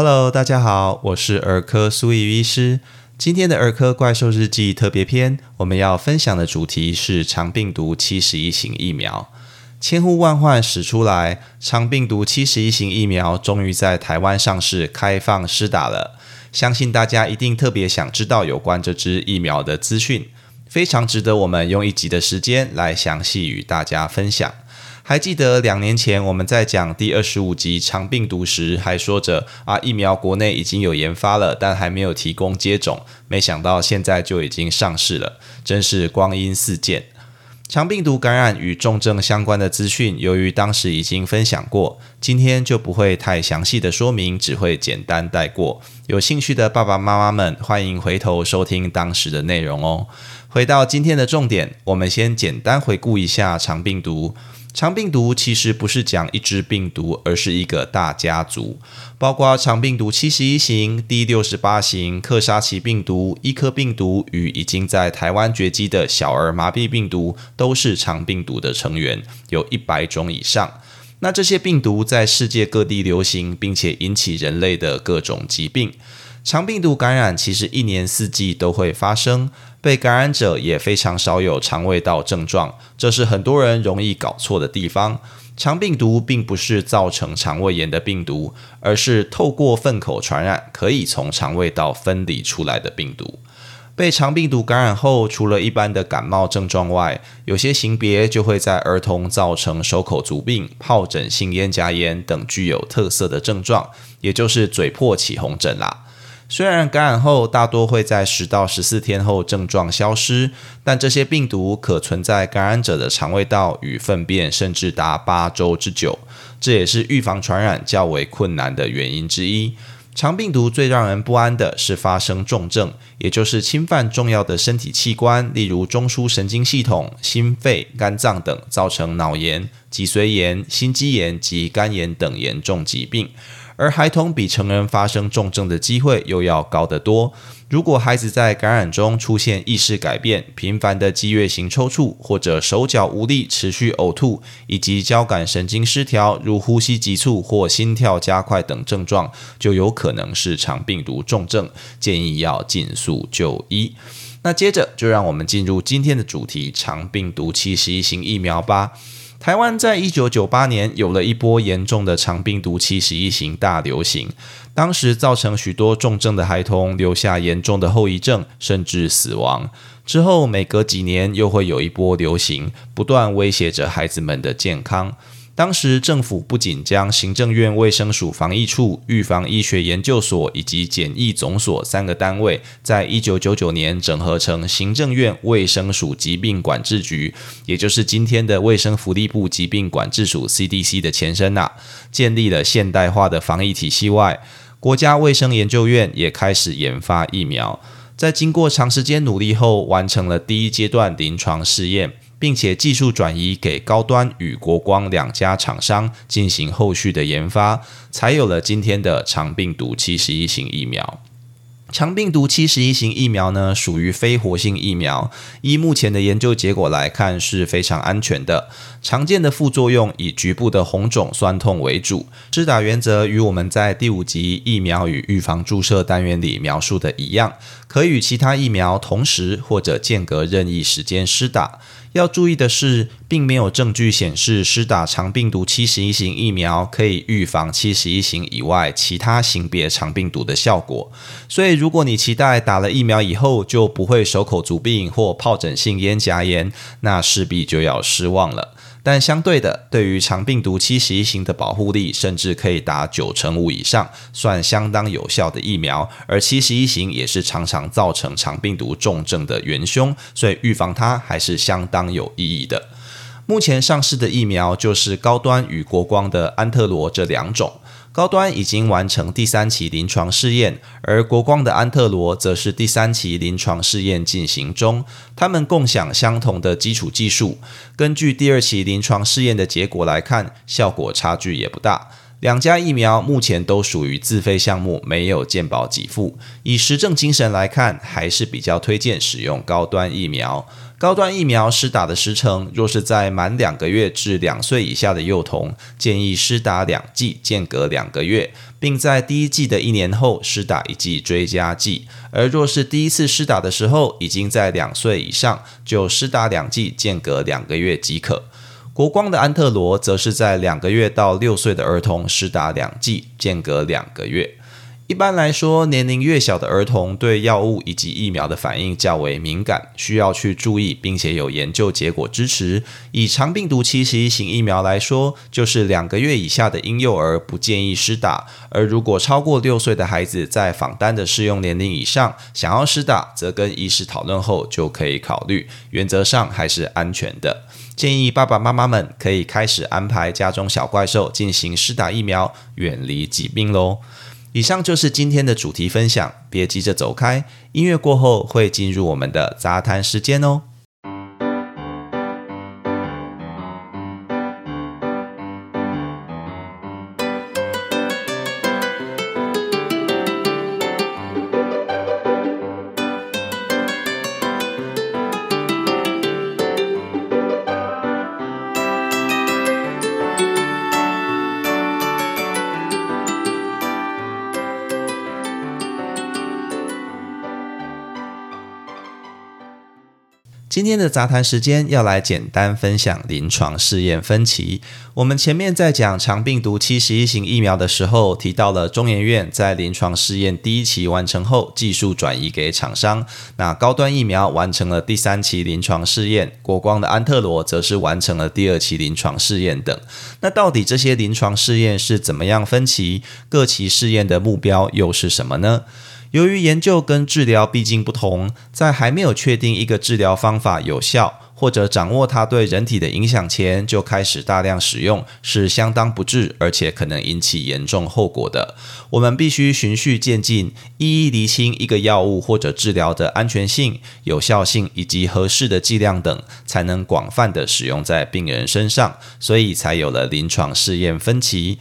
Hello，大家好，我是儿科苏怡医师。今天的儿科怪兽日记特别篇，我们要分享的主题是肠病毒七十一型疫苗。千呼万唤始出来，肠病毒七十一型疫苗终于在台湾上市，开放施打了。相信大家一定特别想知道有关这支疫苗的资讯，非常值得我们用一集的时间来详细与大家分享。还记得两年前我们在讲第二十五集肠病毒时，还说着啊疫苗国内已经有研发了，但还没有提供接种。没想到现在就已经上市了，真是光阴似箭。肠病毒感染与重症相关的资讯，由于当时已经分享过，今天就不会太详细的说明，只会简单带过。有兴趣的爸爸妈妈们，欢迎回头收听当时的内容哦。回到今天的重点，我们先简单回顾一下肠病毒。肠病毒其实不是讲一只病毒，而是一个大家族，包括肠病毒七十一型、D 六十八型、克沙奇病毒、伊科病毒与已经在台湾绝迹的小儿麻痹病毒，都是肠病毒的成员，有一百种以上。那这些病毒在世界各地流行，并且引起人类的各种疾病。肠病毒感染其实一年四季都会发生。被感染者也非常少有肠胃道症状，这是很多人容易搞错的地方。肠病毒并不是造成肠胃炎的病毒，而是透过粪口传染，可以从肠胃道分离出来的病毒。被肠病毒感染后，除了一般的感冒症状外，有些型别就会在儿童造成手口足病、疱疹性咽颊炎等具有特色的症状，也就是嘴破起红疹啦。虽然感染后大多会在十到十四天后症状消失，但这些病毒可存在感染者的肠胃道与粪便，甚至达八周之久。这也是预防传染较为困难的原因之一。肠病毒最让人不安的是发生重症，也就是侵犯重要的身体器官，例如中枢神经系统、心肺、肝脏等，造成脑炎、脊髓炎、心肌炎及肝炎等严重疾病。而孩童比成人发生重症的机会又要高得多。如果孩子在感染中出现意识改变、频繁的激越型抽搐，或者手脚无力、持续呕吐，以及交感神经失调，如呼吸急促或心跳加快等症状，就有可能是肠病毒重症，建议要尽速就医。那接着就让我们进入今天的主题——肠病毒七十一型疫苗吧。台湾在一九九八年有了一波严重的肠病毒七十一型大流行，当时造成许多重症的孩童留下严重的后遗症，甚至死亡。之后每隔几年又会有一波流行，不断威胁着孩子们的健康。当时政府不仅将行政院卫生署防疫处、预防医学研究所以及检疫总所三个单位，在一九九九年整合成行政院卫生署疾病管制局，也就是今天的卫生福利部疾病管制署 （CDC） 的前身呐，建立了现代化的防疫体系外，国家卫生研究院也开始研发疫苗，在经过长时间努力后，完成了第一阶段临床试验。并且技术转移给高端与国光两家厂商进行后续的研发，才有了今天的肠病毒七十一型疫苗。肠病毒七十一型疫苗呢，属于非活性疫苗。依目前的研究结果来看，是非常安全的。常见的副作用以局部的红肿、酸痛为主。施打原则与我们在第五集疫苗与预防注射单元里描述的一样，可与其他疫苗同时或者间隔任意时间施打。要注意的是，并没有证据显示施打肠病毒七十一型疫苗可以预防七十一型以外其他型别肠病毒的效果。所以，如果你期待打了疫苗以后就不会手口足病或疱疹性咽颊炎，那势必就要失望了。但相对的，对于肠病毒七十一型的保护力，甚至可以达九成五以上，算相当有效的疫苗。而七十一型也是常常造成肠病毒重症的元凶，所以预防它还是相当有意义的。目前上市的疫苗就是高端与国光的安特罗这两种。高端已经完成第三期临床试验，而国光的安特罗则是第三期临床试验进行中。他们共享相同的基础技术。根据第二期临床试验的结果来看，效果差距也不大。两家疫苗目前都属于自费项目，没有健保给付。以实证精神来看，还是比较推荐使用高端疫苗。高端疫苗施打的时程，若是在满两个月至两岁以下的幼童，建议施打两剂，间隔两个月，并在第一剂的一年后施打一剂追加剂；而若是第一次施打的时候已经在两岁以上，就施打两剂，间隔两个月即可。国光的安特罗则是在两个月到六岁的儿童施打两剂，间隔两个月。一般来说，年龄越小的儿童对药物以及疫苗的反应较为敏感，需要去注意，并且有研究结果支持。以肠病毒七十一型疫苗来说，就是两个月以下的婴幼儿不建议施打，而如果超过六岁的孩子在访单的适用年龄以上，想要施打，则跟医师讨论后就可以考虑。原则上还是安全的，建议爸爸妈妈们可以开始安排家中小怪兽进行施打疫苗，远离疾病喽。以上就是今天的主题分享，别急着走开，音乐过后会进入我们的杂谈时间哦。今天的杂谈时间要来简单分享临床试验分歧。我们前面在讲肠病毒七十一型疫苗的时候，提到了中研院在临床试验第一期完成后，技术转移给厂商。那高端疫苗完成了第三期临床试验，国光的安特罗则是完成了第二期临床试验等。那到底这些临床试验是怎么样分歧？各期试验的目标又是什么呢？由于研究跟治疗毕竟不同，在还没有确定一个治疗方法有效或者掌握它对人体的影响前，就开始大量使用，是相当不智，而且可能引起严重后果的。我们必须循序渐进，一一厘清一个药物或者治疗的安全性、有效性以及合适的剂量等，才能广泛的使用在病人身上，所以才有了临床试验分歧。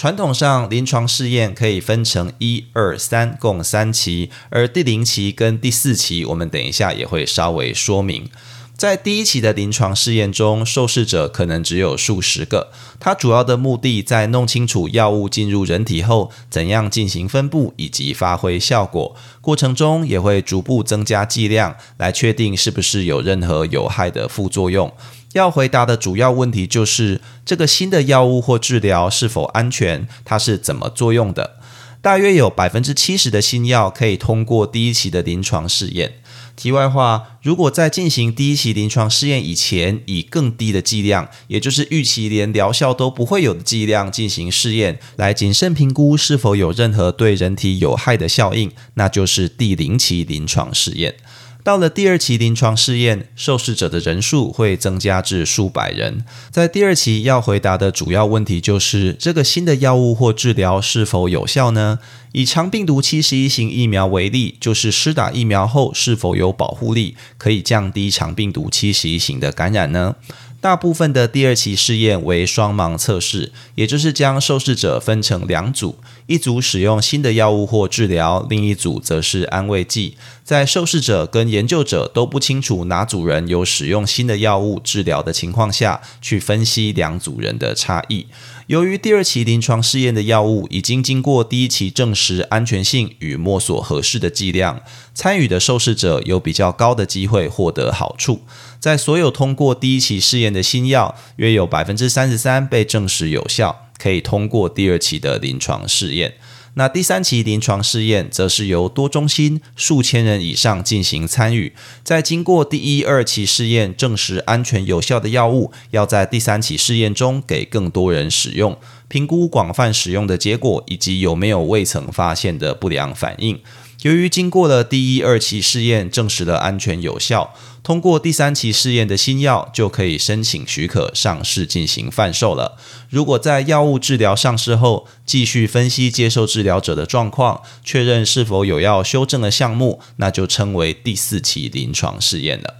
传统上，临床试验可以分成一、二、三，共三期。而第零期跟第四期，我们等一下也会稍微说明。在第一期的临床试验中，受试者可能只有数十个。它主要的目的在弄清楚药物进入人体后怎样进行分布以及发挥效果。过程中也会逐步增加剂量，来确定是不是有任何有害的副作用。要回答的主要问题就是：这个新的药物或治疗是否安全？它是怎么作用的？大约有百分之七十的新药可以通过第一期的临床试验。题外话，如果在进行第一期临床试验以前，以更低的剂量，也就是预期连疗效都不会有的剂量进行试验，来谨慎评估是否有任何对人体有害的效应，那就是第零期临床试验。到了第二期临床试验，受试者的人数会增加至数百人。在第二期要回答的主要问题就是：这个新的药物或治疗是否有效呢？以肠病毒七十一型疫苗为例，就是施打疫苗后是否有保护力，可以降低肠病毒七十一型的感染呢？大部分的第二期试验为双盲测试，也就是将受试者分成两组，一组使用新的药物或治疗，另一组则是安慰剂。在受试者跟研究者都不清楚哪组人有使用新的药物治疗的情况下，去分析两组人的差异。由于第二期临床试验的药物已经经过第一期证实安全性与摸索合适的剂量，参与的受试者有比较高的机会获得好处。在所有通过第一期试验的新药，约有百分之三十三被证实有效，可以通过第二期的临床试验。那第三期临床试验则是由多中心数千人以上进行参与，在经过第一、二期试验证实安全有效的药物，要在第三期试验中给更多人使用，评估广泛使用的结果以及有没有未曾发现的不良反应。由于经过了第一、二期试验，证实了安全有效，通过第三期试验的新药就可以申请许可上市进行贩售了。如果在药物治疗上市后，继续分析接受治疗者的状况，确认是否有要修正的项目，那就称为第四期临床试验了。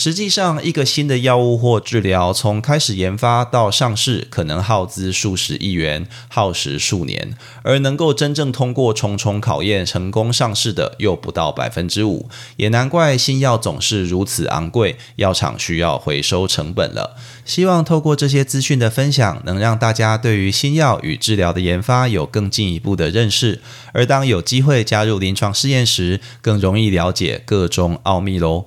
实际上，一个新的药物或治疗从开始研发到上市，可能耗资数十亿元，耗时数年；而能够真正通过重重考验、成功上市的，又不到百分之五。也难怪新药总是如此昂贵，药厂需要回收成本了。希望透过这些资讯的分享，能让大家对于新药与治疗的研发有更进一步的认识。而当有机会加入临床试验时，更容易了解各中奥秘喽。